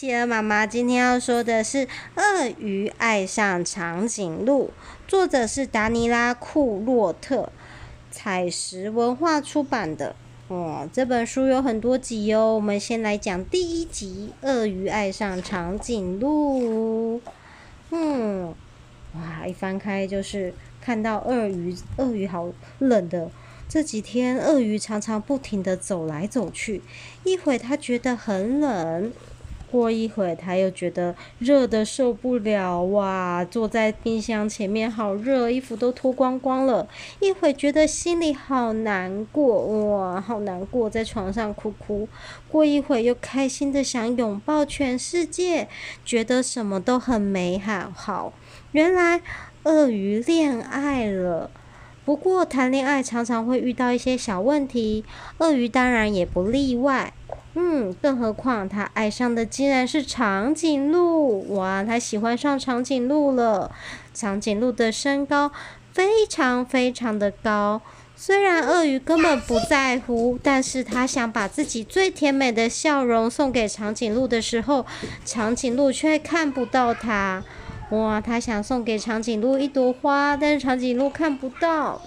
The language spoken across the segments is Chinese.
企鹅妈妈今天要说的是《鳄鱼爱上长颈鹿》，作者是达尼拉·库洛特，采石文化出版的。哦，这本书有很多集哦，我们先来讲第一集《鳄鱼爱上长颈鹿》。嗯，哇，一翻开就是看到鳄鱼，鳄鱼好冷的。这几天，鳄鱼常常不停地走来走去，一会它觉得很冷，过一会他又觉得热的受不了，哇，坐在冰箱前面好热，衣服都脱光光了。一会觉得心里好难过，哇，好难过，在床上哭哭。过一会又开心的想拥抱全世界，觉得什么都很美好。好，原来鳄鱼恋爱了。不过谈恋爱常常会遇到一些小问题，鳄鱼当然也不例外。嗯，更何况他爱上的竟然是长颈鹿，哇，他喜欢上长颈鹿了。长颈鹿的身高非常非常的高，虽然鳄鱼根本不在乎，但是他想把自己最甜美的笑容送给长颈鹿的时候，长颈鹿却看不到他。哇，他想送给长颈鹿一朵花，但是长颈鹿看不到。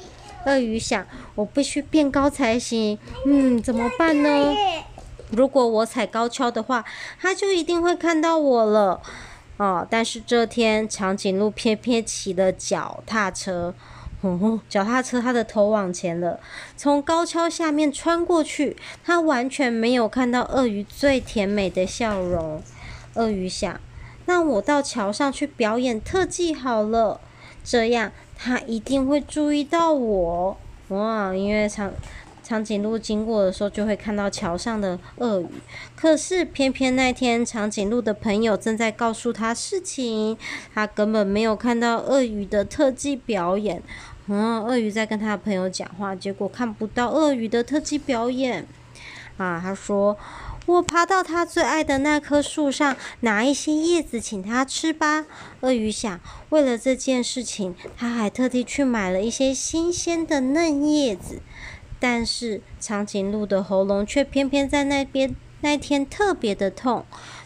鳄鱼想，我必须变高才行。嗯，怎么办呢？如果我踩高跷的话，它就一定会看到我了。哦，但是这天长颈鹿偏偏骑了脚踏车。哦，脚踏车它的头往前了，从高跷下面穿过去，它完全没有看到鳄鱼最甜美的笑容。鳄鱼想。那我到桥上去表演特技好了，这样他一定会注意到我。哇，因为长长颈鹿经过的时候就会看到桥上的鳄鱼，可是偏偏那天长颈鹿的朋友正在告诉他事情，他根本没有看到鳄鱼的特技表演。嗯，鳄鱼在跟他的朋友讲话，结果看不到鳄鱼的特技表演。啊，他说。我爬到他最爱的那棵树上，拿一些叶子请他吃吧。鳄鱼想，为了这件事情，他还特地去买了一些新鲜的嫩叶子。但是长颈鹿的喉咙却偏偏在那边那天特别的痛，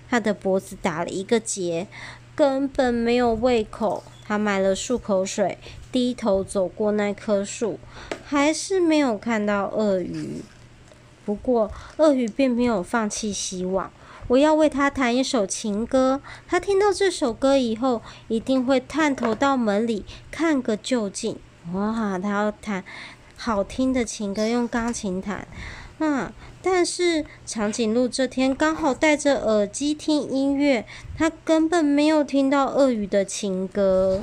他的脖子打了一个结，根本没有胃口。他买了漱口水，低头走过那棵树，还是没有看到鳄鱼。不过，鳄鱼并没有放弃希望。我要为他弹一首情歌。他听到这首歌以后，一定会探头到门里看个究竟。哇，他要弹好听的情歌，用钢琴弹。啊，但是长颈鹿这天刚好戴着耳机听音乐，他根本没有听到鳄鱼的情歌。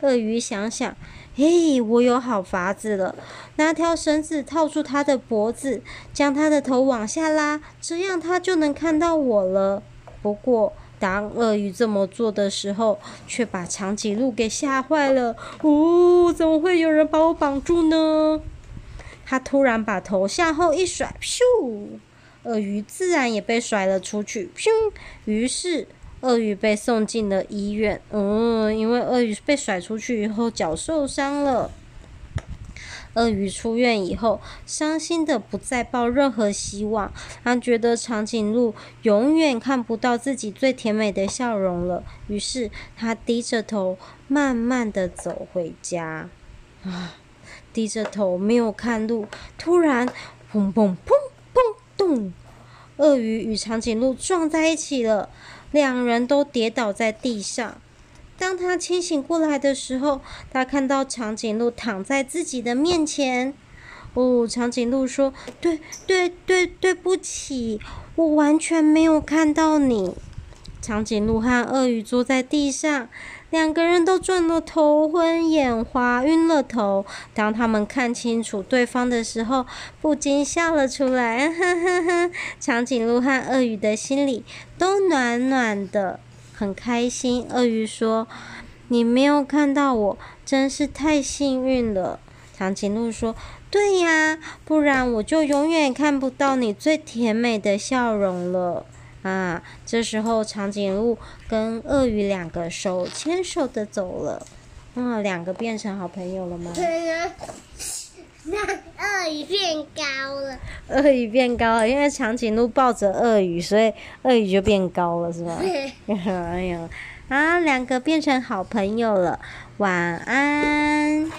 鳄鱼想想。嘿，我有好法子了！拿条绳子套住它的脖子，将它的头往下拉，这样它就能看到我了。不过，当鳄鱼这么做的时候，却把长颈鹿给吓坏了。哦，怎么会有人把我绑住呢？它突然把头向后一甩，咻！鳄鱼自然也被甩了出去，咻！于是。鳄鱼被送进了医院，嗯，因为鳄鱼被甩出去以后脚受伤了。鳄鱼出院以后，伤心的不再抱任何希望，他觉得长颈鹿永远看不到自己最甜美的笑容了。于是他低着头，慢慢的走回家。啊，低着头没有看路，突然，砰砰砰砰咚，鳄鱼与长颈鹿撞在一起了。两人都跌倒在地上。当他清醒过来的时候，他看到长颈鹿躺在自己的面前。哦，长颈鹿说：“对对对，对不起，我完全没有看到你。”长颈鹿和鳄鱼坐在地上。两个人都转得头昏眼花，晕了头。当他们看清楚对方的时候，不禁笑了出来。呵呵呵，长颈鹿和鳄鱼的心里都暖暖的，很开心。鳄鱼说：“你没有看到我，真是太幸运了。”长颈鹿说：“对呀，不然我就永远看不到你最甜美的笑容了。”啊，这时候长颈鹿跟鳄鱼两个手牵手的走了。啊，两个变成好朋友了吗？对呀，那鳄鱼变高了。鳄鱼变高了，因为长颈鹿抱着鳄鱼，所以鳄鱼就变高了，是吧？哎呀，啊，两个变成好朋友了，晚安。